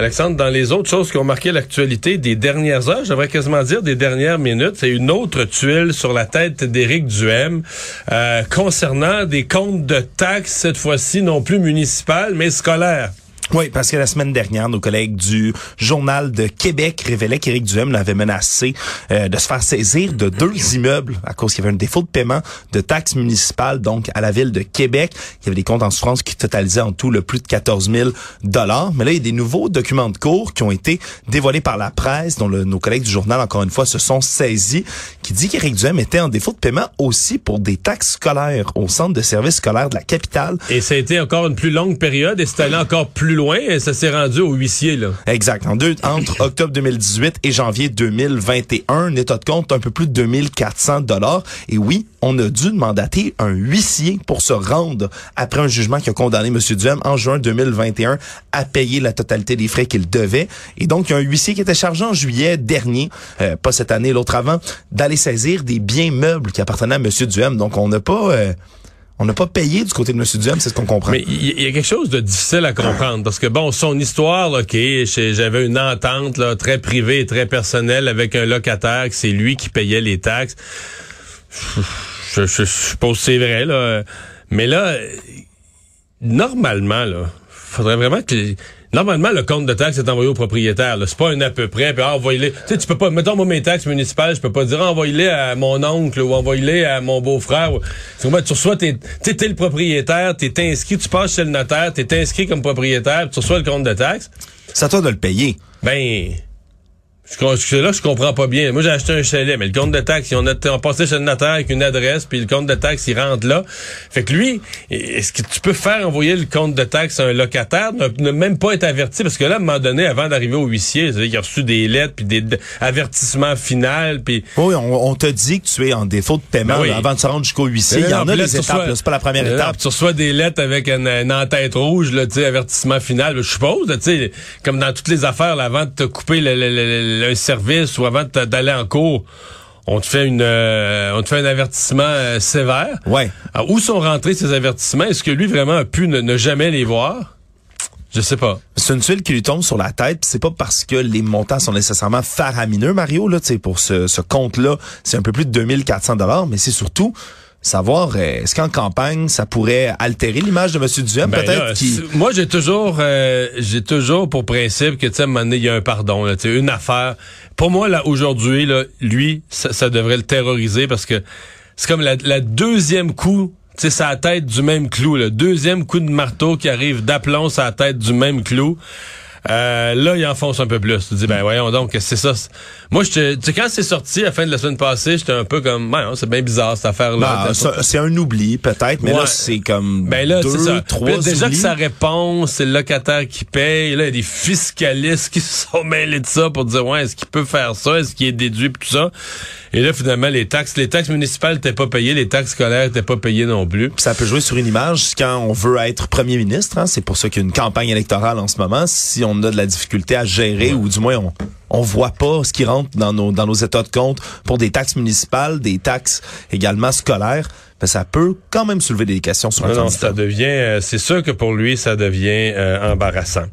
Alexandre, dans les autres choses qui ont marqué l'actualité des dernières heures, j'aimerais quasiment dire des dernières minutes, c'est une autre tuile sur la tête d'Éric Duhem euh, concernant des comptes de taxes, cette fois-ci non plus municipales, mais scolaires. Oui, parce que la semaine dernière, nos collègues du Journal de Québec révélaient qu'Éric Duhem l'avait menacé euh, de se faire saisir de deux immeubles à cause qu'il y avait un défaut de paiement de taxes municipales, donc à la ville de Québec. Il y avait des comptes en souffrance qui totalisaient en tout le plus de 14 000 dollars. Mais là, il y a des nouveaux documents de cours qui ont été dévoilés par la presse, dont nos collègues du journal, encore une fois, se sont saisis, qui dit qu'Éric Duhem était en défaut de paiement aussi pour des taxes scolaires au centre de services scolaires de la capitale. Et ça a été encore une plus longue période et c'est allé encore plus loin ça s'est rendu au huissier, là. Exact. En deux, entre octobre 2018 et janvier 2021, un état de compte un peu plus de 2400 dollars. Et oui, on a dû mandater un huissier pour se rendre après un jugement qui a condamné M. Duhem en juin 2021 à payer la totalité des frais qu'il devait. Et donc, il y a un huissier qui était chargé en juillet dernier, euh, pas cette année, l'autre avant, d'aller saisir des biens meubles qui appartenaient à M. Duhem. Donc, on n'a pas... Euh, on n'a pas payé du côté de M. Duhem, c'est ce qu'on comprend. Mais il y, a quelque chose de difficile à comprendre parce que bon, son histoire, OK, j'avais une entente là, très privée et très personnelle avec un locataire, que c'est lui qui payait les taxes. Je suppose que c'est vrai là, mais là, normalement là, faudrait vraiment que Normalement, le compte de taxes est envoyé au propriétaire. C'est pas un à peu près. Puis ah, envoyez-les. Tu sais, tu peux pas. Mettons moi mes taxes municipales, je peux pas dire ah, envoyez-les à mon oncle ou envoyez-les à mon beau-frère. Tu reçois tes. Tu es le propriétaire, t'es inscrit, tu passes chez le notaire, t'es inscrit comme propriétaire, tu reçois le compte de taxes. C'est à toi de le payer. Ben. Je, là, je comprends pas bien. Moi, j'ai acheté un chalet, mais le compte de taxe, on a on passé chez le notaire avec une adresse, puis le compte de taxe, il rentre là. Fait que lui, est-ce que tu peux faire envoyer le compte de taxe à un locataire, ne, même pas être averti? Parce que là, à un moment donné, avant d'arriver au huissier, il a reçu des lettres, puis des avertissements finaux, puis... Oui, on, te dit que tu es en défaut de paiement ben avant de se rendre jusqu'au huissier. il y en a des étapes, c'est pas la première étape. tu reçois des lettres avec une, en-tête rouge, là, tu sais, avertissement final. Je suppose, tu sais, comme dans toutes les affaires, là, avant de te couper le un service ou avant d'aller en cours, on te fait une euh, on te fait un avertissement euh, sévère. Ouais. où sont rentrés ces avertissements? Est-ce que lui vraiment a pu ne, jamais les voir? Je sais pas. C'est une tuile qui lui tombe sur la tête. C'est pas parce que les montants sont nécessairement faramineux, Mario. Là, pour ce, ce compte-là, c'est un peu plus de 2400 dollars, mais c'est surtout savoir euh, est-ce qu'en campagne ça pourrait altérer l'image de M. Duhem ben peut-être moi j'ai toujours euh, j'ai toujours pour principe que tu sais à un moment donné il y a un pardon là, une affaire. Pour moi là aujourd'hui là lui ça, devrait le terroriser parce que c'est comme la, deuxième coup tu sais sa tête du même clou le deuxième coup de marteau qui arrive d'aplomb sa tête du même clou euh, là, il enfonce un peu plus. Tu dis, ben voyons donc, c'est ça? Moi, je tu sais, quand c'est sorti à la fin de la semaine passée, j'étais un peu comme, ben, c'est bien bizarre cette affaire-là. Ben, c'est un oubli, peut-être, mais là, c'est comme ben là, deux, ça. trois Déjà que sa réponse, c'est le locataire qui paye. Là, il y a des fiscalistes qui se sont mêlés de ça pour dire, ouais, est-ce qu'il peut faire ça? Est-ce qu'il est déduit? tout ça? Et là, finalement, les taxes, les taxes municipales n'étaient pas payées, les taxes scolaires n'étaient pas payées non plus. ça peut jouer sur une image quand on veut être premier ministre. Hein, c'est pour ça qu'il y a une campagne électorale en ce moment. Si on a de la difficulté à gérer, ou du moins on on voit pas ce qui rentre dans nos dans nos états de compte pour des taxes municipales, des taxes également scolaires ben, ça peut quand même soulever des questions sur non, ça devient, euh, c'est sûr que pour lui, ça devient euh, embarrassant.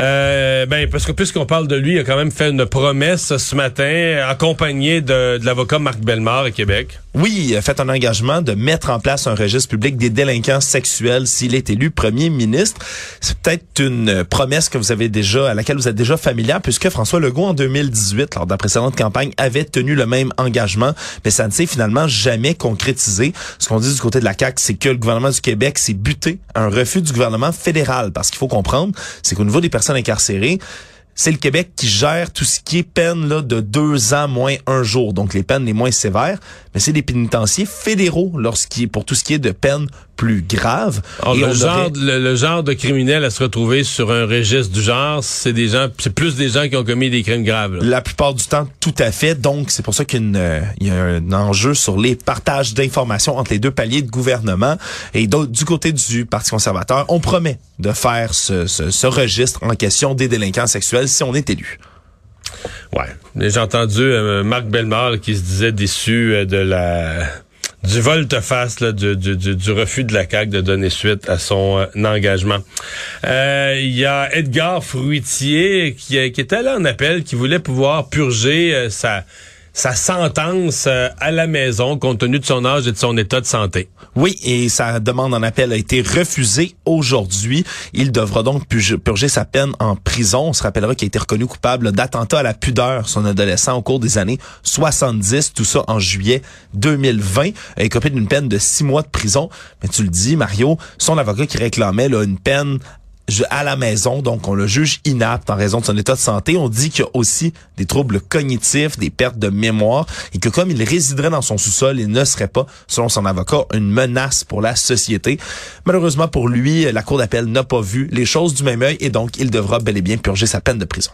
Euh, ben parce que puisqu'on parle de lui, il a quand même fait une promesse ce matin, accompagné de, de l'avocat Marc Bellemare à Québec. Oui, il a fait un engagement de mettre en place un registre public des délinquants sexuels s'il est élu premier ministre. C'est peut-être une promesse que vous avez déjà, à laquelle vous êtes déjà familier, puisque François Legault En 2018, lors de la précédente campagne, avait tenu le même engagement, mais ça ne s'est finalement jamais concrétisé. Ce qu'on dit du côté de la CAQ, c'est que le gouvernement du Québec s'est buté à un refus du gouvernement fédéral. Parce qu'il faut comprendre, c'est qu'au niveau des personnes incarcérées, c'est le Québec qui gère tout ce qui est peine là, de deux ans moins un jour, donc les peines les moins sévères, mais c'est des pénitenciers fédéraux lorsqu'il pour tout ce qui est de peines plus graves. Alors, le, genre, le, le, genre de criminel à se retrouver sur un registre du genre, c'est des gens, c'est plus des gens qui ont commis des crimes graves. Là. La plupart du temps, tout à fait. Donc, c'est pour ça qu'il y, y, a un enjeu sur les partages d'informations entre les deux paliers de gouvernement. Et du côté du Parti conservateur, on promet de faire ce, ce, ce registre en question des délinquants sexuels si on est élu. Ouais. J'ai entendu euh, Marc Bellemare qui se disait déçu euh, de la du volte-face du, du, refus de la CAQ de donner suite à son euh, engagement. Il y a Edgar Fruitier qui était là en appel, qui voulait pouvoir purger sa sa sentence à la maison compte tenu de son âge et de son état de santé. Oui, et sa demande en appel a été refusée aujourd'hui. Il devra donc purger sa peine en prison. On se rappellera qu'il a été reconnu coupable d'attentat à la pudeur, son adolescent, au cours des années 70, tout ça en juillet 2020. Il est d'une peine de six mois de prison. Mais tu le dis, Mario, son avocat qui réclamait là, une peine à la maison, donc on le juge inapte en raison de son état de santé. On dit qu'il y a aussi des troubles cognitifs, des pertes de mémoire, et que comme il résiderait dans son sous-sol, il ne serait pas, selon son avocat, une menace pour la société. Malheureusement pour lui, la Cour d'appel n'a pas vu les choses du même œil, et donc il devra bel et bien purger sa peine de prison.